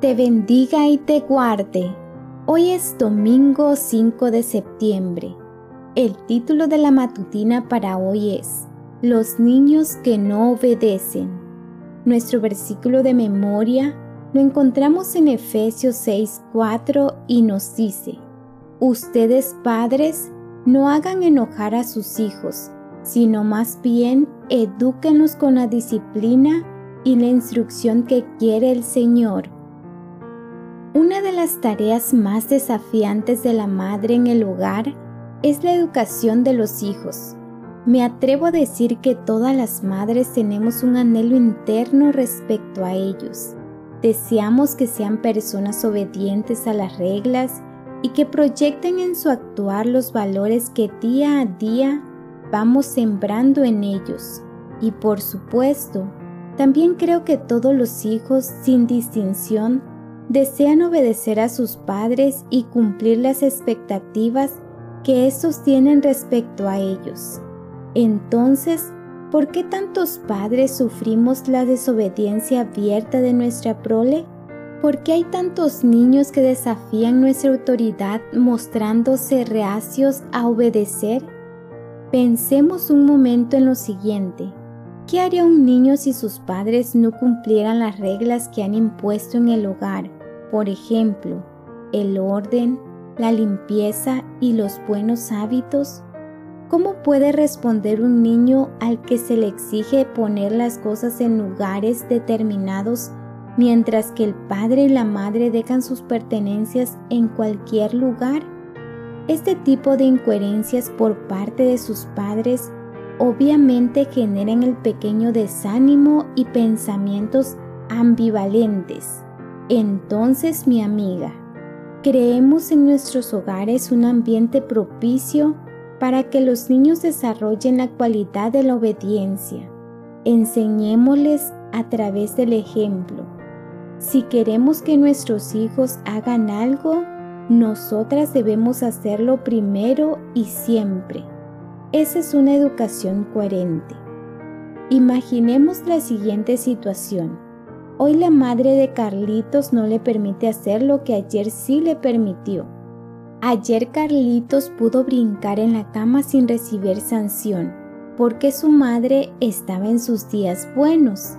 te bendiga y te guarde. Hoy es domingo 5 de septiembre. El título de la matutina para hoy es Los niños que no obedecen. Nuestro versículo de memoria lo encontramos en Efesios 6:4 y nos dice, Ustedes padres no hagan enojar a sus hijos, sino más bien edúquenlos con la disciplina y la instrucción que quiere el Señor una de las tareas más desafiantes de la madre en el hogar es la educación de los hijos. Me atrevo a decir que todas las madres tenemos un anhelo interno respecto a ellos. Deseamos que sean personas obedientes a las reglas y que proyecten en su actuar los valores que día a día vamos sembrando en ellos. Y por supuesto, también creo que todos los hijos, sin distinción, desean obedecer a sus padres y cumplir las expectativas que estos tienen respecto a ellos. Entonces, ¿por qué tantos padres sufrimos la desobediencia abierta de nuestra prole? ¿Por qué hay tantos niños que desafían nuestra autoridad mostrándose reacios a obedecer? Pensemos un momento en lo siguiente. ¿Qué haría un niño si sus padres no cumplieran las reglas que han impuesto en el hogar? Por ejemplo, el orden, la limpieza y los buenos hábitos. ¿Cómo puede responder un niño al que se le exige poner las cosas en lugares determinados mientras que el padre y la madre dejan sus pertenencias en cualquier lugar? Este tipo de incoherencias por parte de sus padres obviamente generan el pequeño desánimo y pensamientos ambivalentes. Entonces, mi amiga, creemos en nuestros hogares un ambiente propicio para que los niños desarrollen la cualidad de la obediencia. Enseñémosles a través del ejemplo. Si queremos que nuestros hijos hagan algo, nosotras debemos hacerlo primero y siempre. Esa es una educación coherente. Imaginemos la siguiente situación. Hoy la madre de Carlitos no le permite hacer lo que ayer sí le permitió. Ayer Carlitos pudo brincar en la cama sin recibir sanción, porque su madre estaba en sus días buenos.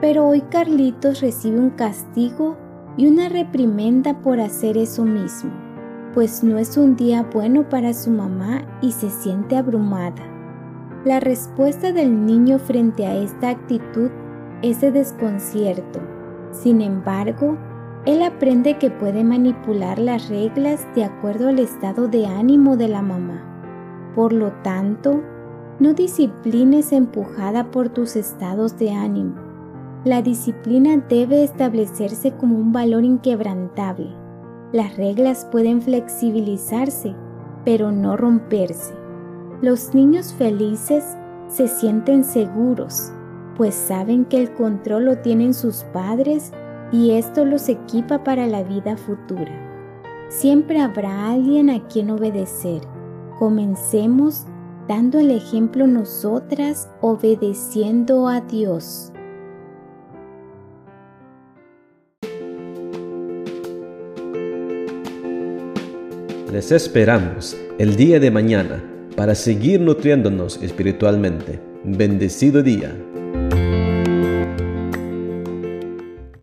Pero hoy Carlitos recibe un castigo y una reprimenda por hacer eso mismo, pues no es un día bueno para su mamá y se siente abrumada. La respuesta del niño frente a esta actitud ese desconcierto. Sin embargo, él aprende que puede manipular las reglas de acuerdo al estado de ánimo de la mamá. Por lo tanto, no disciplines empujada por tus estados de ánimo. La disciplina debe establecerse como un valor inquebrantable. Las reglas pueden flexibilizarse, pero no romperse. Los niños felices se sienten seguros, pues saben que el control lo tienen sus padres y esto los equipa para la vida futura. Siempre habrá alguien a quien obedecer. Comencemos dando el ejemplo nosotras obedeciendo a Dios. Les esperamos el día de mañana para seguir nutriéndonos espiritualmente. Bendecido día.